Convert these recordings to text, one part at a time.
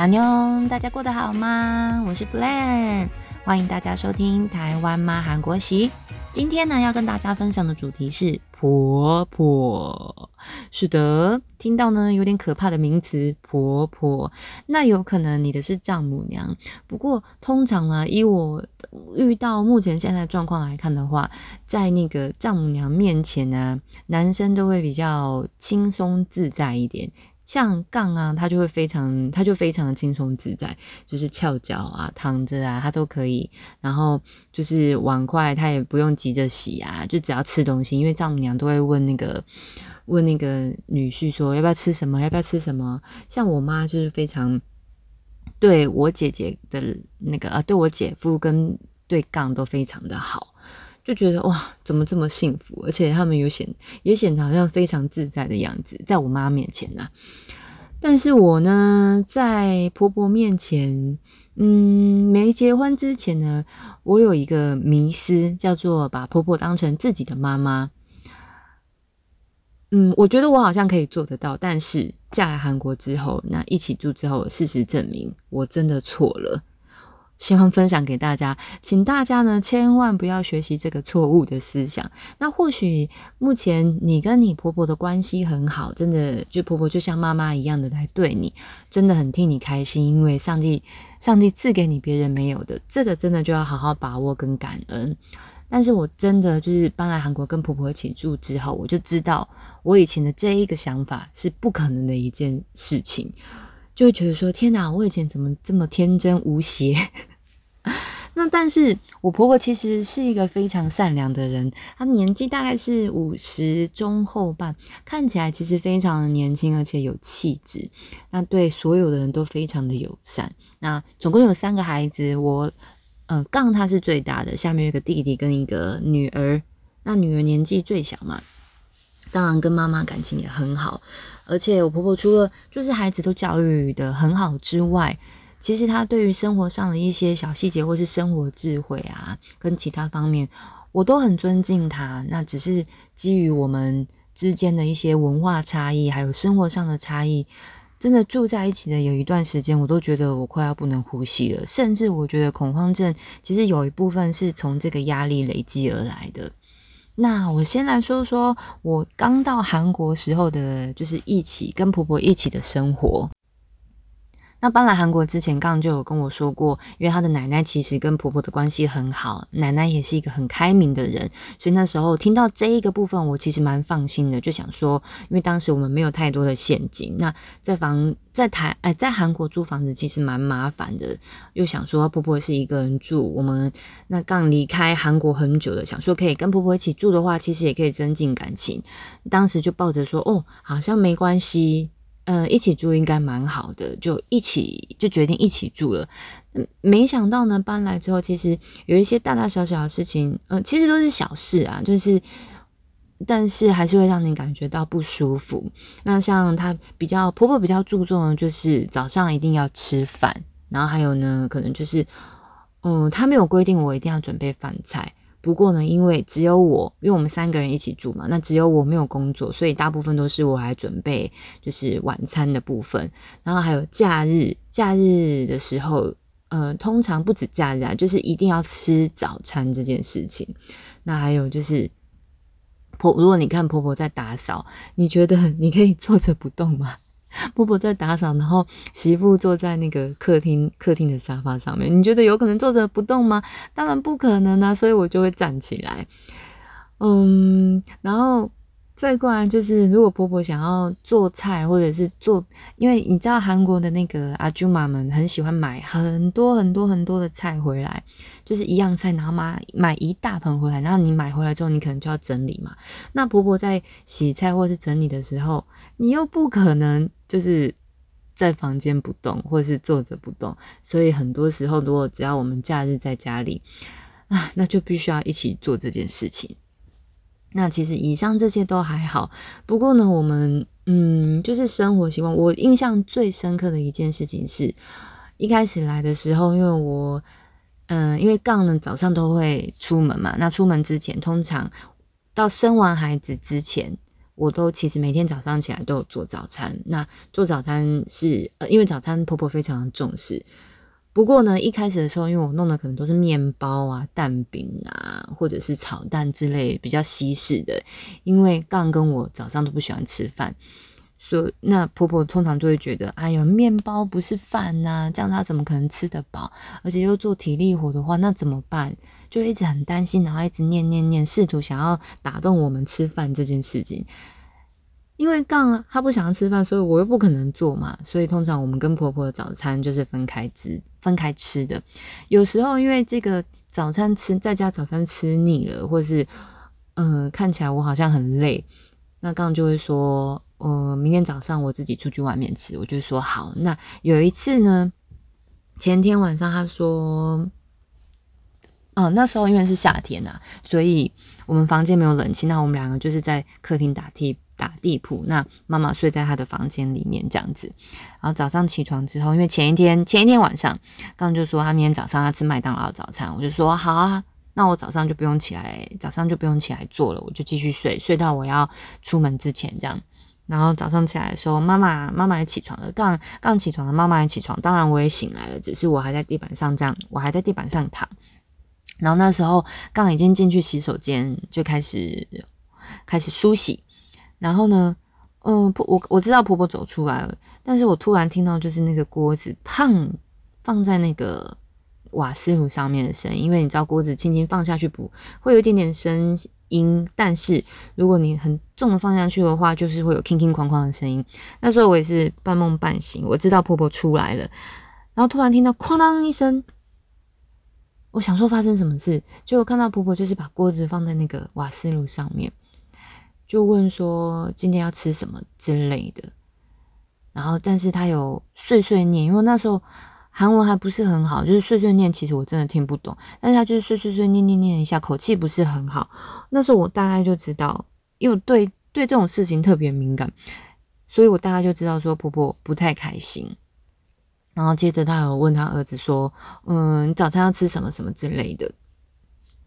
阿妞，大家过得好吗？我是 Blair，欢迎大家收听台湾妈韩国习。今天呢，要跟大家分享的主题是婆婆。是的，听到呢有点可怕的名词婆婆，那有可能你的是丈母娘。不过通常呢，以我遇到目前现在状况来看的话，在那个丈母娘面前呢，男生都会比较轻松自在一点。像杠啊，他就会非常，他就非常的轻松自在，就是翘脚啊、躺着啊，他都可以。然后就是碗筷，他也不用急着洗啊，就只要吃东西，因为丈母娘都会问那个问那个女婿说要不要吃什么，要不要吃什么。像我妈就是非常对我姐姐的那个呃，对我姐夫跟对杠都非常的好。就觉得哇，怎么这么幸福？而且他们有显也显得好像非常自在的样子，在我妈面前呢。但是我呢，在婆婆面前，嗯，没结婚之前呢，我有一个迷思，叫做把婆婆当成自己的妈妈。嗯，我觉得我好像可以做得到，但是嫁来韩国之后，那一起住之后，事实证明我真的错了。希望分享给大家，请大家呢千万不要学习这个错误的思想。那或许目前你跟你婆婆的关系很好，真的就婆婆就像妈妈一样的来对你，真的很替你开心，因为上帝上帝赐给你别人没有的，这个真的就要好好把握跟感恩。但是我真的就是搬来韩国跟婆婆一起住之后，我就知道我以前的这一个想法是不可能的一件事情，就会觉得说天哪，我以前怎么这么天真无邪？那但是我婆婆其实是一个非常善良的人，她年纪大概是五十中后半，看起来其实非常的年轻，而且有气质。那对所有的人都非常的友善。那总共有三个孩子，我呃杠她是最大的，下面有个弟弟跟一个女儿。那女儿年纪最小嘛，当然跟妈妈感情也很好。而且我婆婆除了就是孩子都教育的很好之外，其实他对于生活上的一些小细节，或是生活智慧啊，跟其他方面，我都很尊敬他。那只是基于我们之间的一些文化差异，还有生活上的差异，真的住在一起的有一段时间，我都觉得我快要不能呼吸了。甚至我觉得恐慌症，其实有一部分是从这个压力累积而来的。那我先来说说我刚到韩国时候的，就是一起跟婆婆一起的生活。那搬来韩国之前，刚刚就有跟我说过，因为他的奶奶其实跟婆婆的关系很好，奶奶也是一个很开明的人，所以那时候听到这一个部分，我其实蛮放心的，就想说，因为当时我们没有太多的现金，那在房在台哎在韩国租房子其实蛮麻烦的，又想说婆婆是一个人住，我们那刚离开韩国很久了，想说可以跟婆婆一起住的话，其实也可以增进感情，当时就抱着说，哦，好像没关系。嗯，一起住应该蛮好的，就一起就决定一起住了。没想到呢，搬来之后，其实有一些大大小小的事情，嗯，其实都是小事啊，就是，但是还是会让你感觉到不舒服。那像她比较婆婆比较注重的就是早上一定要吃饭，然后还有呢，可能就是，嗯，她没有规定我一定要准备饭菜。不过呢，因为只有我，因为我们三个人一起住嘛，那只有我没有工作，所以大部分都是我来准备，就是晚餐的部分。然后还有假日，假日的时候，呃，通常不止假日啊，就是一定要吃早餐这件事情。那还有就是婆，如果你看婆婆在打扫，你觉得你可以坐着不动吗？婆婆在打扫，然后媳妇坐在那个客厅客厅的沙发上面。你觉得有可能坐着不动吗？当然不可能啊！所以我就会站起来。嗯，然后。再过来就是，如果婆婆想要做菜，或者是做，因为你知道韩国的那个阿舅妈们很喜欢买很多很多很多的菜回来，就是一样菜，然后买买一大盆回来，然后你买回来之后，你可能就要整理嘛。那婆婆在洗菜或是整理的时候，你又不可能就是在房间不动，或者是坐着不动，所以很多时候，如果只要我们假日在家里啊，那就必须要一起做这件事情。那其实以上这些都还好，不过呢，我们嗯，就是生活习惯。我印象最深刻的一件事情是，一开始来的时候，因为我嗯，因为杠呢早上都会出门嘛，那出门之前，通常到生完孩子之前。我都其实每天早上起来都有做早餐。那做早餐是呃，因为早餐婆婆非常的重视。不过呢，一开始的时候，因为我弄的可能都是面包啊、蛋饼啊，或者是炒蛋之类比较西式的。因为刚跟我早上都不喜欢吃饭，所以那婆婆通常都会觉得，哎呀，面包不是饭呐，这样她怎么可能吃得饱？而且又做体力活的话，那怎么办？就一直很担心，然后一直念念念，试图想要打动我们吃饭这件事情。因为杠他不想要吃饭，所以我又不可能做嘛，所以通常我们跟婆婆的早餐就是分开吃，分开吃的。有时候因为这个早餐吃在家早餐吃腻了，或者是嗯看起来我好像很累，那杠就会说，呃，明天早上我自己出去外面吃。我就说好。那有一次呢，前天晚上他说，哦，那时候因为是夏天呐，所以我们房间没有冷气，那我们两个就是在客厅打地。打地铺，那妈妈睡在她的房间里面这样子，然后早上起床之后，因为前一天前一天晚上，刚刚就说他明天早上要吃麦当劳早餐，我就说好啊，那我早上就不用起来，早上就不用起来做了，我就继续睡，睡到我要出门之前这样。然后早上起来的时候，妈妈妈妈也起床了，刚刚起床了，妈妈也起床，当然我也醒来了，只是我还在地板上这样，我还在地板上躺。然后那时候刚已经进去洗手间，就开始开始梳洗。然后呢，嗯，婆我我知道婆婆走出来了，但是我突然听到就是那个锅子砰放在那个瓦斯炉上面的声音，因为你知道锅子轻轻放下去不会有一点点声音，但是如果你很重的放下去的话，就是会有哐哐哐哐的声音。那时候我也是半梦半醒，我知道婆婆出来了，然后突然听到哐当一声，我想说发生什么事，结果看到婆婆就是把锅子放在那个瓦斯炉上面。就问说今天要吃什么之类的，然后但是他有碎碎念，因为那时候韩文还不是很好，就是碎碎念，其实我真的听不懂，但是他就是碎碎碎念念念一下，口气不是很好。那时候我大概就知道，因为对对这种事情特别敏感，所以我大概就知道说婆婆不太开心。然后接着他有问他儿子说，嗯，早餐要吃什么什么之类的。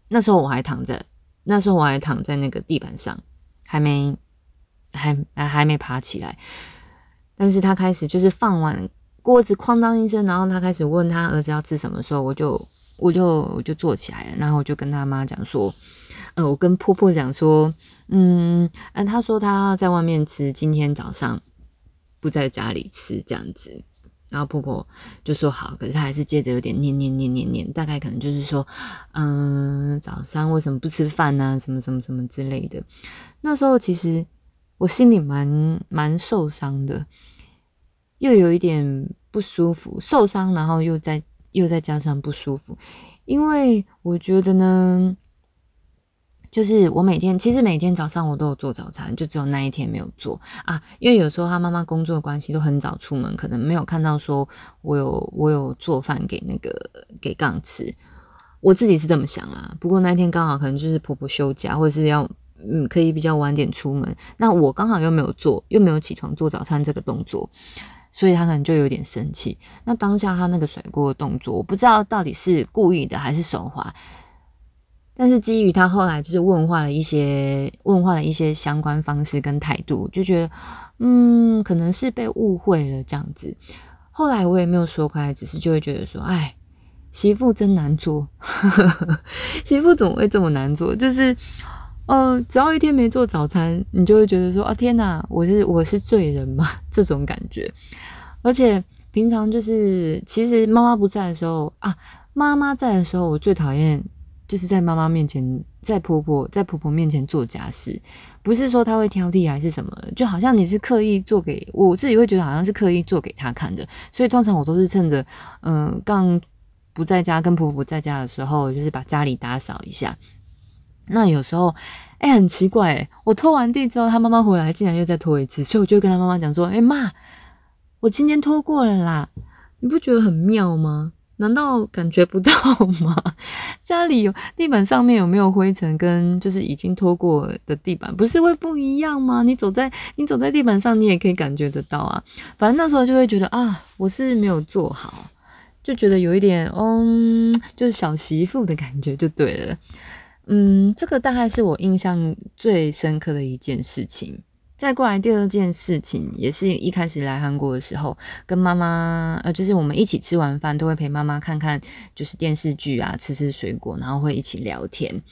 那时候我还躺在，那时候我还躺在那个地板上。还没，还还没爬起来，但是他开始就是放完锅子哐当一声，然后他开始问他儿子要吃什么时候，我就我就我就坐起来了，然后我就跟他妈讲说，呃，我跟婆婆讲说，嗯，嗯，他说他在外面吃，今天早上不在家里吃这样子。然后婆婆就说好，可是她还是接着有点念念念念念，大概可能就是说，嗯，早上为什么不吃饭呢？什么什么什么之类的。那时候其实我心里蛮蛮受伤的，又有一点不舒服，受伤，然后又再又再加上不舒服，因为我觉得呢。就是我每天，其实每天早上我都有做早餐，就只有那一天没有做啊。因为有时候他妈妈工作的关系都很早出门，可能没有看到说我有我有做饭给那个给杠吃。我自己是这么想啊。不过那天刚好可能就是婆婆休假，或者是要嗯可以比较晚点出门，那我刚好又没有做，又没有起床做早餐这个动作，所以他可能就有点生气。那当下他那个甩锅的动作，我不知道到底是故意的还是手滑。但是基于他后来就是问话的一些问话的一些相关方式跟态度，就觉得嗯，可能是被误会了这样子。后来我也没有说开，只是就会觉得说，哎，媳妇真难做，媳妇怎么会这么难做？就是，呃，只要一天没做早餐，你就会觉得说，啊天哪，我是我是罪人嘛，这种感觉。而且平常就是，其实妈妈不在的时候啊，妈妈在的时候，我最讨厌。就是在妈妈面前，在婆婆在婆婆面前做家事，不是说她会挑剔还是什么，就好像你是刻意做给我自己会觉得好像是刻意做给她看的，所以通常我都是趁着嗯刚不在家跟婆婆在家的时候，就是把家里打扫一下。那有时候哎很奇怪，我拖完地之后，他妈妈回来竟然又再拖一次，所以我就跟他妈妈讲说：“哎妈，我今天拖过了啦，你不觉得很妙吗？”难道感觉不到吗？家里有地板上面有没有灰尘，跟就是已经拖过的地板，不是会不一样吗？你走在你走在地板上，你也可以感觉得到啊。反正那时候就会觉得啊，我是没有做好，就觉得有一点嗯，就是小媳妇的感觉就对了。嗯，这个大概是我印象最深刻的一件事情。再过来第二件事情，也是一开始来韩国的时候，跟妈妈呃，就是我们一起吃完饭都会陪妈妈看看就是电视剧啊，吃吃水果，然后会一起聊天。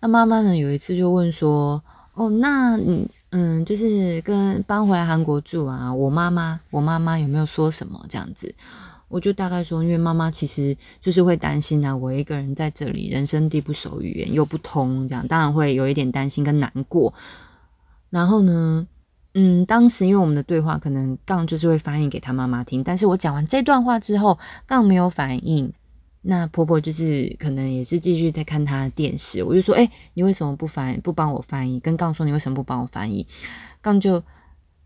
那妈妈呢，有一次就问说：“哦，那嗯嗯，就是跟搬回来韩国住啊，我妈妈我妈妈有没有说什么这样子？”我就大概说，因为妈妈其实就是会担心啊，我一个人在这里，人生地不熟，语言又不通，这样当然会有一点担心跟难过。然后呢，嗯，当时因为我们的对话可能杠就是会翻译给他妈妈听，但是我讲完这段话之后，杠没有反应，那婆婆就是可能也是继续在看她的电视，我就说，哎，你为什么不翻不帮我翻译？跟杠说你为什么不帮我翻译？杠就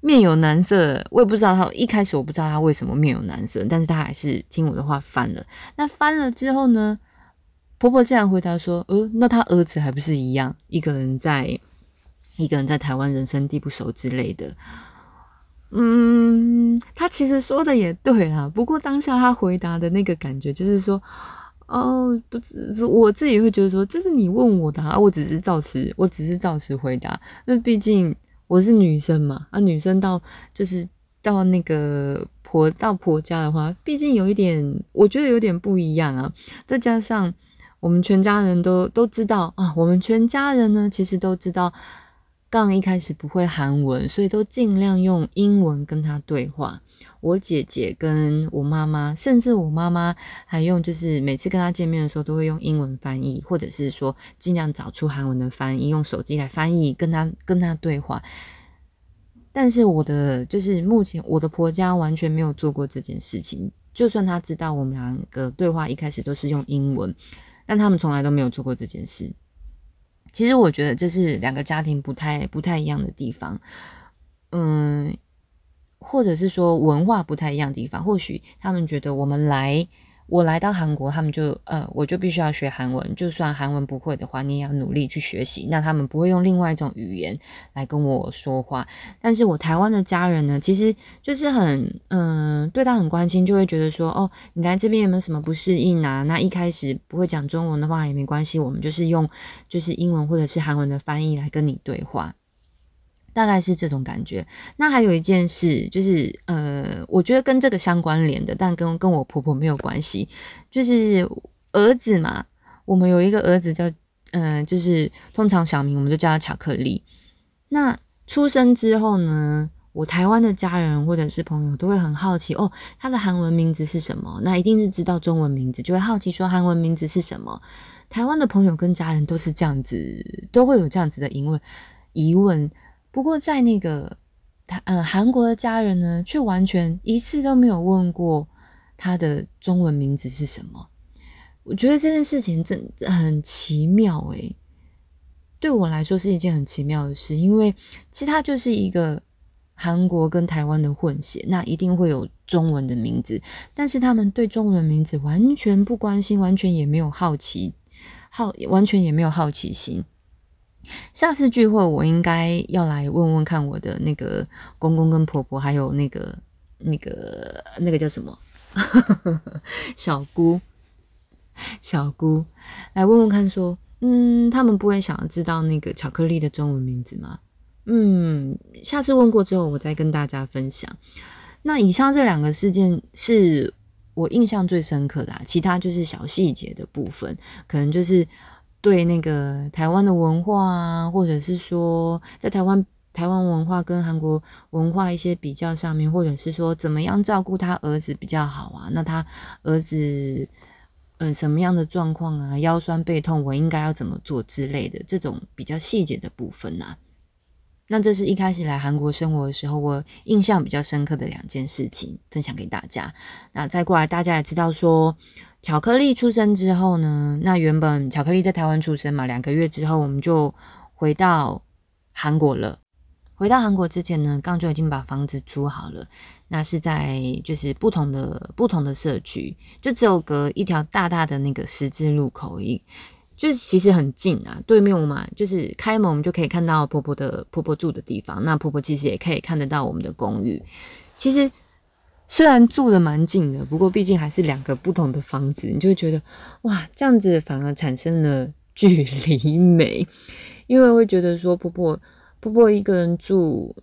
面有难色，我也不知道他一开始我不知道他为什么面有难色，但是他还是听我的话翻了。那翻了之后呢，婆婆竟然回答说，呃，那他儿子还不是一样，一个人在。一个人在台湾人生地不熟之类的，嗯，他其实说的也对啦。不过当下他回答的那个感觉就是说，哦，不只是我自己会觉得说，这是你问我的啊，我只是照实，我只是照实回答。那毕竟我是女生嘛，啊，女生到就是到那个婆到婆家的话，毕竟有一点，我觉得有点不一样啊。再加上我们全家人都都知道啊，我们全家人呢，其实都知道。刚一开始不会韩文，所以都尽量用英文跟他对话。我姐姐跟我妈妈，甚至我妈妈还用，就是每次跟她见面的时候，都会用英文翻译，或者是说尽量找出韩文的翻译，用手机来翻译跟她跟她对话。但是我的就是目前我的婆家完全没有做过这件事情，就算他知道我们两个对话一开始都是用英文，但他们从来都没有做过这件事。其实我觉得这是两个家庭不太不太一样的地方，嗯，或者是说文化不太一样的地方。或许他们觉得我们来。我来到韩国，他们就呃，我就必须要学韩文。就算韩文不会的话，你也要努力去学习。那他们不会用另外一种语言来跟我说话。但是我台湾的家人呢，其实就是很嗯，对他很关心，就会觉得说，哦，你来这边有没有什么不适应啊？那一开始不会讲中文的话也没关系，我们就是用就是英文或者是韩文的翻译来跟你对话。大概是这种感觉。那还有一件事，就是呃，我觉得跟这个相关联的，但跟跟我婆婆没有关系。就是儿子嘛，我们有一个儿子叫嗯，就是通常小名我们就叫他巧克力。那出生之后呢，我台湾的家人或者是朋友都会很好奇哦，他的韩文名字是什么？那一定是知道中文名字，就会好奇说韩文名字是什么？台湾的朋友跟家人都是这样子，都会有这样子的疑问疑问。不过，在那个他嗯韩国的家人呢，却完全一次都没有问过他的中文名字是什么。我觉得这件事情真很奇妙诶，对我来说是一件很奇妙的事，因为其实他就是一个韩国跟台湾的混血，那一定会有中文的名字，但是他们对中文名字完全不关心，完全也没有好奇，好完全也没有好奇心。下次聚会，我应该要来问问看我的那个公公跟婆婆，还有那个那个那个叫什么 小姑小姑，来问问看，说嗯，他们不会想要知道那个巧克力的中文名字吗？嗯，下次问过之后，我再跟大家分享。那以上这两个事件是我印象最深刻的，啊其他就是小细节的部分，可能就是。对那个台湾的文化啊，或者是说在台湾台湾文化跟韩国文化一些比较上面，或者是说怎么样照顾他儿子比较好啊？那他儿子嗯什么样的状况啊？腰酸背痛，我应该要怎么做之类的这种比较细节的部分呢？那这是一开始来韩国生活的时候，我印象比较深刻的两件事情，分享给大家。那再过来，大家也知道说。巧克力出生之后呢？那原本巧克力在台湾出生嘛，两个月之后我们就回到韩国了。回到韩国之前呢，刚就已经把房子租好了。那是在就是不同的不同的社区，就只有隔一条大大的那个十字路口，一就是其实很近啊。对面我们就是开门，我们就可以看到婆婆的婆婆住的地方。那婆婆其实也可以看得到我们的公寓。其实。虽然住的蛮近的，不过毕竟还是两个不同的房子，你就会觉得哇，这样子反而产生了 距离美，因为会觉得说婆婆婆婆一个人住，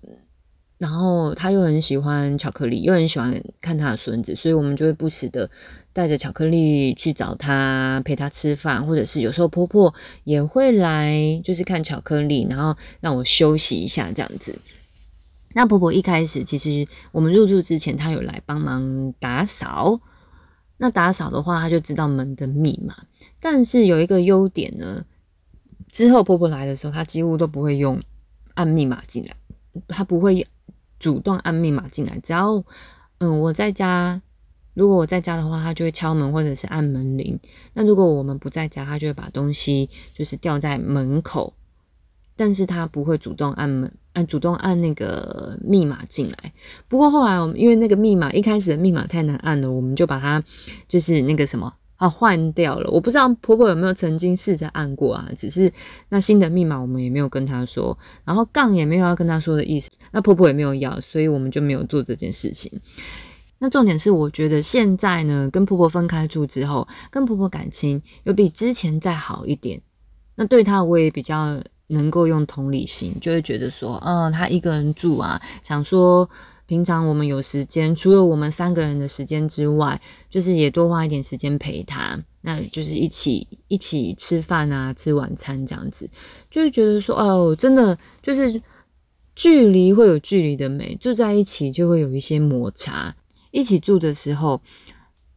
然后她又很喜欢巧克力，又很喜欢看她的孙子，所以我们就会不时的带着巧克力去找她，陪她吃饭，或者是有时候婆婆也会来，就是看巧克力，然后让我休息一下这样子。那婆婆一开始其实我们入住之前，她有来帮忙打扫。那打扫的话，她就知道门的密码。但是有一个优点呢，之后婆婆来的时候，她几乎都不会用按密码进来，她不会主动按密码进来。只要嗯我在家，如果我在家的话，她就会敲门或者是按门铃。那如果我们不在家，她就会把东西就是吊在门口。但是他不会主动按门按主动按那个密码进来。不过后来我们因为那个密码一开始的密码太难按了，我们就把它就是那个什么啊换掉了。我不知道婆婆有没有曾经试着按过啊？只是那新的密码我们也没有跟她说，然后杠也没有要跟她说的意思。那婆婆也没有要，所以我们就没有做这件事情。那重点是，我觉得现在呢，跟婆婆分开住之后，跟婆婆感情有比之前再好一点。那对她我也比较。能够用同理心，就会觉得说，嗯，他一个人住啊，想说平常我们有时间，除了我们三个人的时间之外，就是也多花一点时间陪他，那就是一起一起吃饭啊，吃晚餐这样子，就会觉得说，哦，真的就是距离会有距离的美，住在一起就会有一些摩擦，一起住的时候。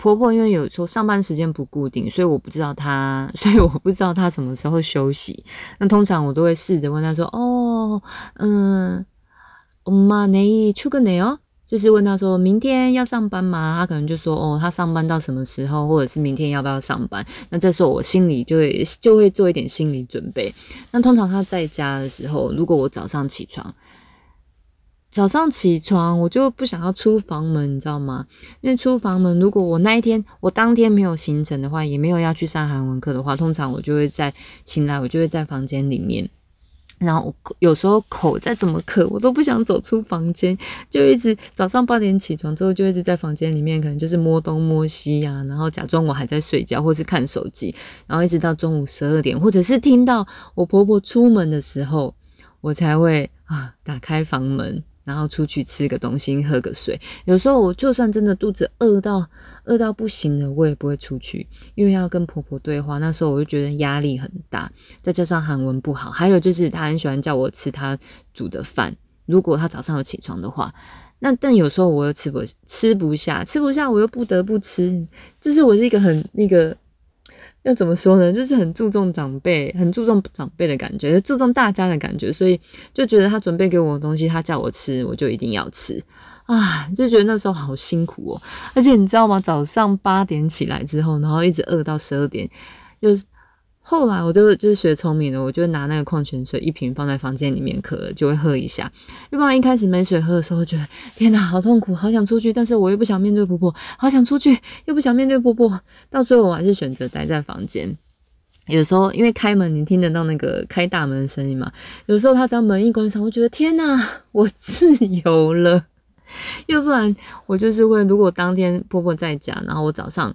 婆婆因为有时候上班时间不固定，所以我不知道她，所以我不知道她什么时候休息。那通常我都会试着问她说：“哦，嗯，엄마내일출근해 요？ 就是问她说明天要上班吗？她可能就说：“哦，她上班到什么时候，或者是明天要不要上班？”那这时候我心里就会就会做一点心理准备。那通常她在家的时候，如果我早上起床。 早上起床，我就不想要出房门，你知道吗？因为出房门，如果我那一天我当天没有行程的话，也没有要去上韩文课的话，通常我就会在醒来，我就会在房间里面。然后有时候口再怎么渴，我都不想走出房间，就一直早上八点起床之后，就一直在房间里面，可能就是摸东摸西呀，然后假装我还在睡觉，或是看手机，然后一直到中午十二点，或者是听到我婆婆出门的时候，我才会啊打开房门。然后出去吃个东西，喝个水。有时候我就算真的肚子饿到饿到不行了，我也不会出去，因为要跟婆婆对话。那时候我就觉得压力很大，再加上韩文不好，还有就是她很喜欢叫我吃她煮的饭。如果她早上有起床的话，那但有时候我又吃不吃不下，吃不下我又不得不吃。就是我是一个很那个。要怎么说呢？就是很注重长辈，很注重长辈的感觉，注重大家的感觉，所以就觉得他准备给我的东西，他叫我吃，我就一定要吃啊！就觉得那时候好辛苦哦。而且你知道吗？早上八点起来之后，然后一直饿到十二点，又。后来我就就是学聪明了，我就拿那个矿泉水一瓶放在房间里面，渴了就会喝一下。要不然一开始没水喝的时候，觉得天哪，好痛苦，好想出去，但是我又不想面对婆婆，好想出去又不想面对婆婆。到最后我还是选择待在房间。有时候因为开门，你听得到那个开大门的声音嘛？有时候他只要门一关上，我觉得天哪，我自由了。要不然我就是会，如果当天婆婆在家，然后我早上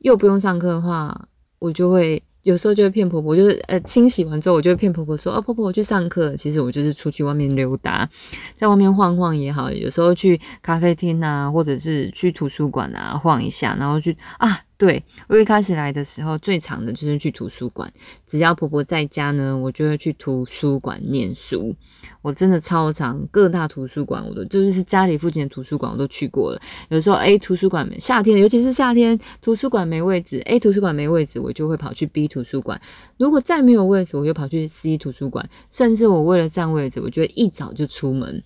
又不用上课的话，我就会。有时候就会骗婆婆，就是呃清洗完之后，我就会骗婆婆说：“啊，婆婆，我去上课。”其实我就是出去外面溜达，在外面晃晃也好。有时候去咖啡厅啊，或者是去图书馆啊晃一下，然后去啊。对我一开始来的时候，最长的就是去图书馆。只要婆婆在家呢，我就会去图书馆念书。我真的超长，各大图书馆我都就是家里附近的图书馆我都去过了。有时候 A 图书馆夏天，尤其是夏天，图书馆没位置，A 图书馆没位置，我就会跑去 B 图书馆。如果再没有位置，我就跑去 C 图书馆。甚至我为了占位置，我就会一早就出门。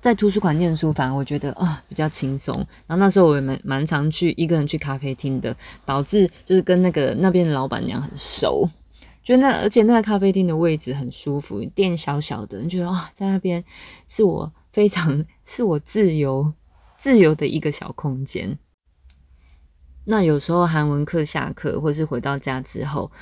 在图书馆念书，反而我觉得啊比较轻松。然后那时候我也蛮蛮常去一个人去咖啡厅的，导致就是跟那个那边的老板娘很熟。觉得那而且那个咖啡厅的位置很舒服，店小小的，你觉得啊在那边是我非常是我自由自由的一个小空间。那有时候韩文课下课或是回到家之后，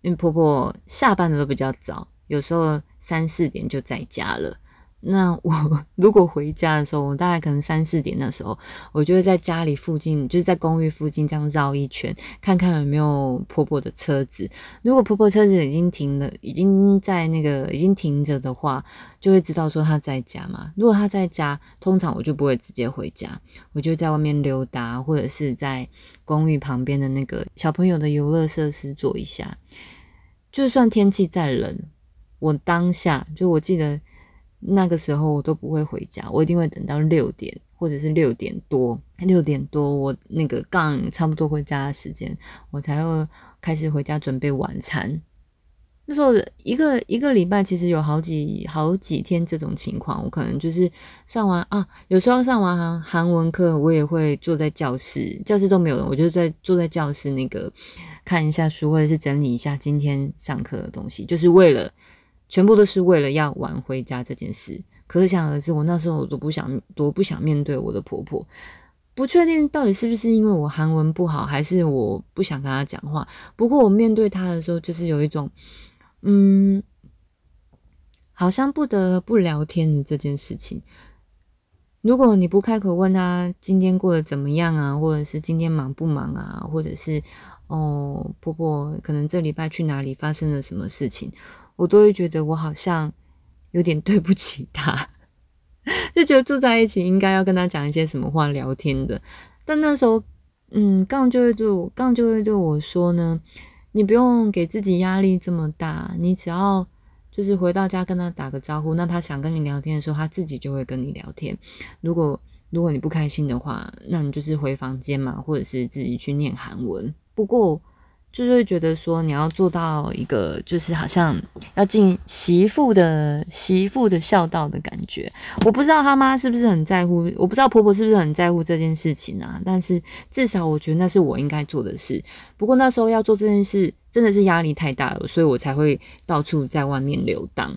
因为婆婆下班的都比较早，有时候三四点就在家了。那我 如果回家的时候，我大概可能三四点的时候，我就会在家里附近，就是在公寓附近这样绕一圈，看看有没有婆婆的车子。如果婆婆车子已经停了，已经在那个已经停着的话，就会知道说她在家嘛。如果她在家，通常我就不会直接回家，我就在外面溜达，或者是在公寓旁边的那个小朋友的游乐设施坐一下。就算天气再冷，我当下就我记得。那个时候我都不会回家，我一定会等到六点或者是六点多，六点多我那个杠差不多回家的时间，我才会开始回家准备晚餐。那时候一个一个礼拜其实有好几好几天这种情况，我可能就是上完啊，有时候上完韩韩文课，我也会坐在教室，教室都没有人，我就在坐在教室那个看一下书，或者是整理一下今天上课的东西，就是为了。全部都是为了要晚回家这件事，可想而知，我那时候我都不想，多不想面对我的婆婆。不确定到底是不是因为我韩文不好，还是我不想跟她讲话。不过我面对她的时候，就是有一种，嗯，好像不得不聊天的这件事情。如果你不开口问她今天过得怎么样啊，或者是今天忙不忙啊，或者是哦，婆婆可能这礼拜去哪里发生了什么事情？我都会觉得我好像有点对不起他，就觉得住在一起应该要跟他讲一些什么话聊天的。但那时候，嗯，杠就会对我，杠就会对我说呢：“你不用给自己压力这么大，你只要就是回到家跟他打个招呼，那他想跟你聊天的时候，他自己就会跟你聊天。如果如果你不开心的话，那你就是回房间嘛，或者是自己去念韩文。不过。”就是会觉得说你要做到一个，就是好像要尽媳妇的媳妇的孝道的感觉。我不知道他妈是不是很在乎，我不知道婆婆是不是很在乎这件事情啊。但是至少我觉得那是我应该做的事。不过那时候要做这件事真的是压力太大了，所以我才会到处在外面游荡。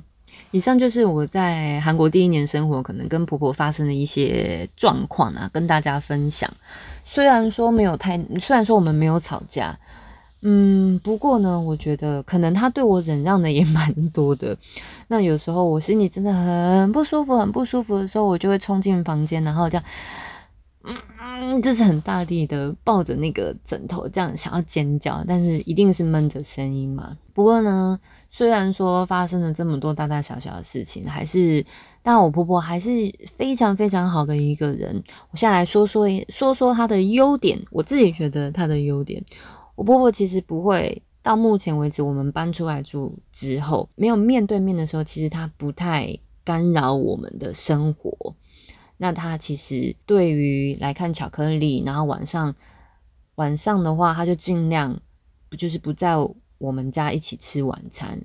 以上就是我在韩国第一年生活可能跟婆婆发生的一些状况啊，跟大家分享。虽然说没有太，虽然说我们没有吵架。嗯，不过呢，我觉得可能他对我忍让的也 蛮多的。那有时候我心里真的很不舒服、很不舒服的时候，我就会冲进房间，然后这样，嗯，就是很大力的抱着那个枕头，这样想要尖叫，但是一定是闷着声音嘛。不过呢，虽然说发生了这么多大大小小的事情，还是，但我婆婆还是非常非常好的一个人。我先来说说说说她的优点，我自己觉得她的优点。我婆婆其实不会，到目前为止，我们搬出来住之后，没有面对面的时候，其实她不太干扰我们的生活。那她其实对于来看巧克力，然后晚上晚上的话，她就尽量不就是不在我们家一起吃晚餐。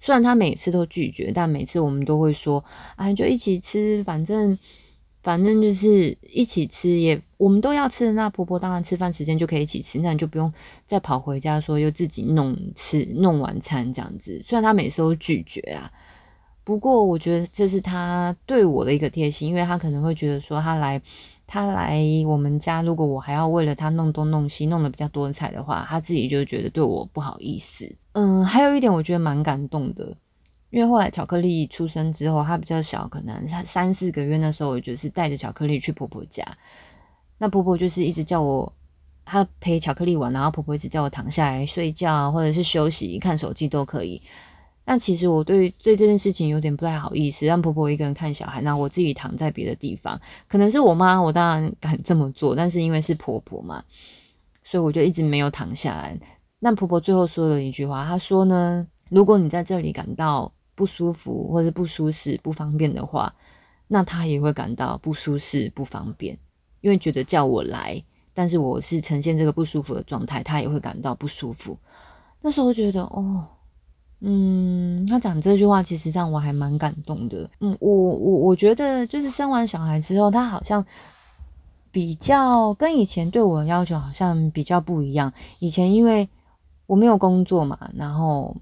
虽然她每次都拒绝，但每次我们都会说，哎，就一起吃，反正。反正就是一起吃，也我们都要吃的。那婆婆当然吃饭时间就可以一起吃，那你就不用再跑回家说又自己弄吃弄晚餐这样子。虽然她每次都拒绝啊，不过我觉得这是她对我的一个贴心，因为她可能会觉得说她来她来我们家，如果我还要为了她弄东弄西，弄得比较多菜的话，她自己就觉得对我不好意思。嗯，还有一点我觉得蛮感动的。因为后来巧克力出生之后，她比较小，可能三四个月那时候，我就是带着巧克力去婆婆家。那婆婆就是一直叫我，她陪巧克力玩，然后婆婆一直叫我躺下来睡觉，或者是休息、看手机都可以。那其实我对对这件事情有点不太好意思，让婆婆一个人看小孩，那我自己躺在别的地方。可能是我妈，我当然敢这么做，但是因为是婆婆嘛，所以我就一直没有躺下来。那婆婆最后说了一句话，她说呢：“如果你在这里感到……”不舒服或者不舒适、不方便的话，那他也会感到不舒适、不方便，因为觉得叫我来，但是我是呈现这个不舒服的状态，他也会感到不舒服。那时候觉得，哦，嗯，他讲这句话其实让我还蛮感动的。嗯，我我我觉得就是生完小孩之后，他好像比较跟以前对我的要求好像比较不一样。以前因为我没有工作嘛，然后。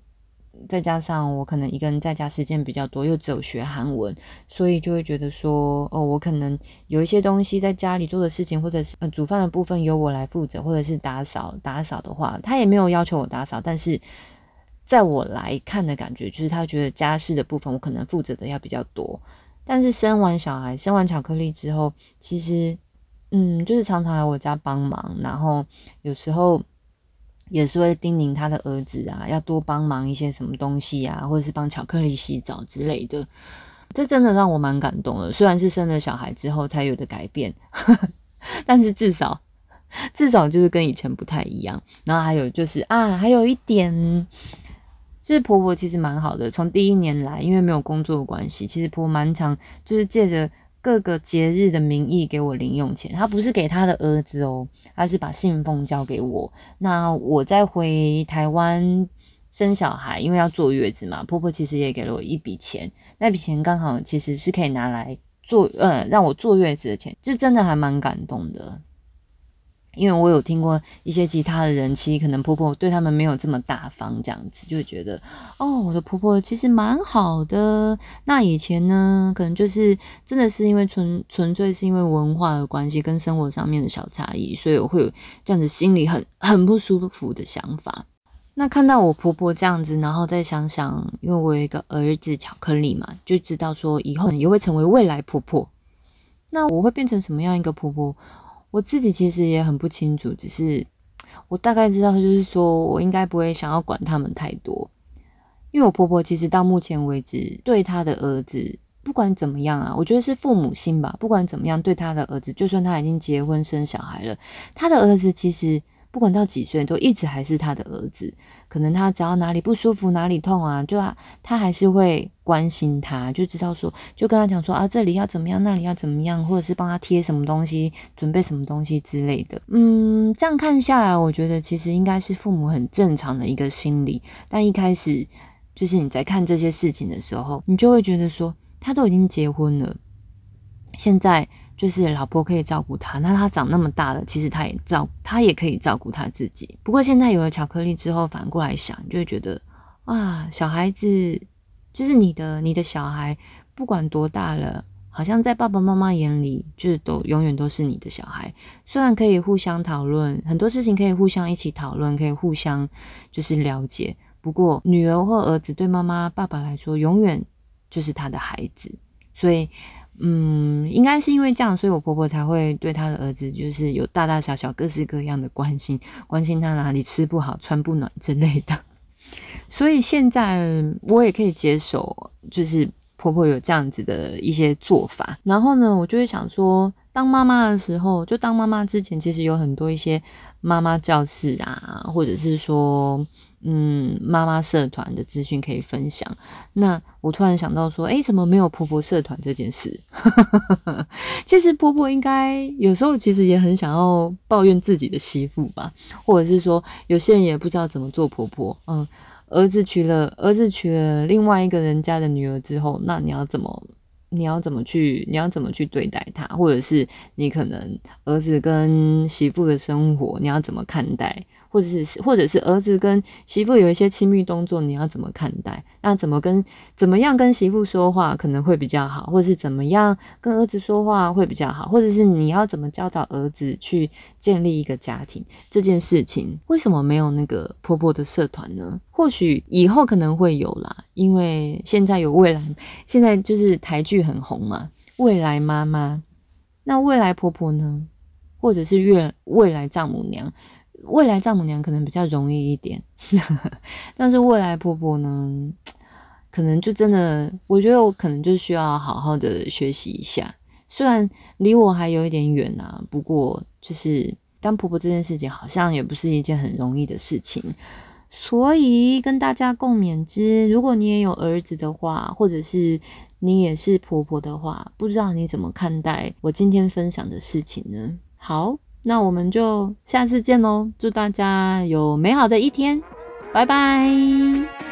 再加上我可能一个人在家时间比较多，又只有学韩文，所以就会觉得说，哦，我可能有一些东西在家里做的事情，或者是呃煮饭的部分由我来负责，或者是打扫打扫的话，他也没有要求我打扫，但是在我来看的感觉，就是他觉得家事的部分我可能负责的要比较多。但是生完小孩，生完巧克力之后，其实，嗯，就是常常来我家帮忙，然后有时候也是会叮咛他的儿子啊，要多帮忙一些什么东西啊，或者是帮巧克力洗澡之类的。这真的让我蛮感动的。虽然是生了小孩之后才有的改变，但是至少至少就是跟以前不太一样。然后还有就是啊，还有一点。就是婆婆其实蛮好的，从第一年来，因为没有工作的关系，其实婆婆蛮常就是借着各个节日的名义给我零用钱。他不是给他的儿子哦，他是把信封交给我。那我再回台湾生小孩，因为要坐月子嘛，婆婆其实也给了我一笔钱，那笔钱刚好其实是可以拿来坐呃让我坐月子的钱，就真的还蛮感动的。因为我有听过一些其他的人，其实可能婆婆对他们没有这么大方，这样子就会觉得哦，我的婆婆其实蛮好的。那以前呢，可能就是真的是因为纯纯粹是因为文化的关系跟生活上面的小差异，所以我会有这样子心里很很不舒服的想法。那看到我婆婆这样子，然后再想想，因为我有一个儿子巧克力嘛，就知道说以后也会成为未来婆婆。那我会变成什么样一个婆婆？我自己其实也很不清楚，只是我大概知道，就是说我应该不会想要管他们太多，因为我婆婆其实到目前为止对她的儿子，不管怎么样啊，我觉得是父母心吧，不管怎么样对她的儿子，就算他已经结婚生小孩了，他的儿子其实。不管到几岁，都一直还是他的儿子。可能他只要哪里不舒服、哪里痛啊，就他还是会关心他，就知道说，就跟他讲说啊，这里要怎么样，那里要怎么样，或者是帮他贴什么东西、准备什么东西之类的。嗯，这样看下来，我觉得其实应该是父母很正常的一个心理。但一开始，就是你在看这些事情的时候，你就会觉得说，他都已经结婚了，现在。就是老婆可以照顾他，那他长那么大了，其实他也照，他也可以照顾他自己。不过现在有了巧克力之后，反过来想，就会觉得啊，小孩子就是你的，你的小孩不管多大了，好像在爸爸妈妈眼里，就是都永远都是你的小孩。虽然可以互相讨论很多事情，可以互相一起讨论，可以互相就是了解。不过女儿或儿子对妈妈、爸爸来说，永远就是他的孩子，所以。嗯，应该是因为这样，所以我婆婆才会对她的儿子就是有大大小小各式各样的关心，关心他哪里吃不好、穿不暖之类的。所以现在我也可以接受，就是婆婆有这样子的一些做法。然后呢，我就会想说，当妈妈的时候，就当妈妈之前，其实有很多一些妈妈教室啊，或者是说。嗯，妈妈社团的资讯可以分享。那我突然想到说，哎，怎么没有婆婆社团这件事？其实婆婆应该有时候其实也很想要抱怨自己的媳妇吧，或者是说，有些人也不知道怎么做婆婆。嗯，儿子娶了儿子娶了另外一个人家的女儿之后，那你要怎么你要怎么去你要怎么去对待她？或者是你可能儿子跟媳妇的生活，你要怎么看待？或者是，或者是儿子跟媳妇有一些亲密动作，你要怎么看待？那怎么跟怎么样跟媳妇说话可能会比较好，或者是怎么样跟儿子说话会比较好，或者是你要怎么教导儿子去建立一个家庭这件事情，为什么没有那个婆婆的社团呢？或许以后可能会有啦，因为现在有未来，现在就是台剧很红嘛，未来妈妈，那未来婆婆呢？或者是未未来丈母娘？未来丈母娘可能比较容易一点，但是未来婆婆呢，可能就真的，我觉得我可能就需要好好的学习一下。虽然离我还有一点远啊，不过就是当婆婆这件事情，好像也不是一件很容易的事情。所以跟大家共勉之，如果你也有儿子的话，或者是你也是婆婆的话，不知道你怎么看待我今天分享的事情呢？好。那我们就下次见喽！祝大家有美好的一天，拜拜。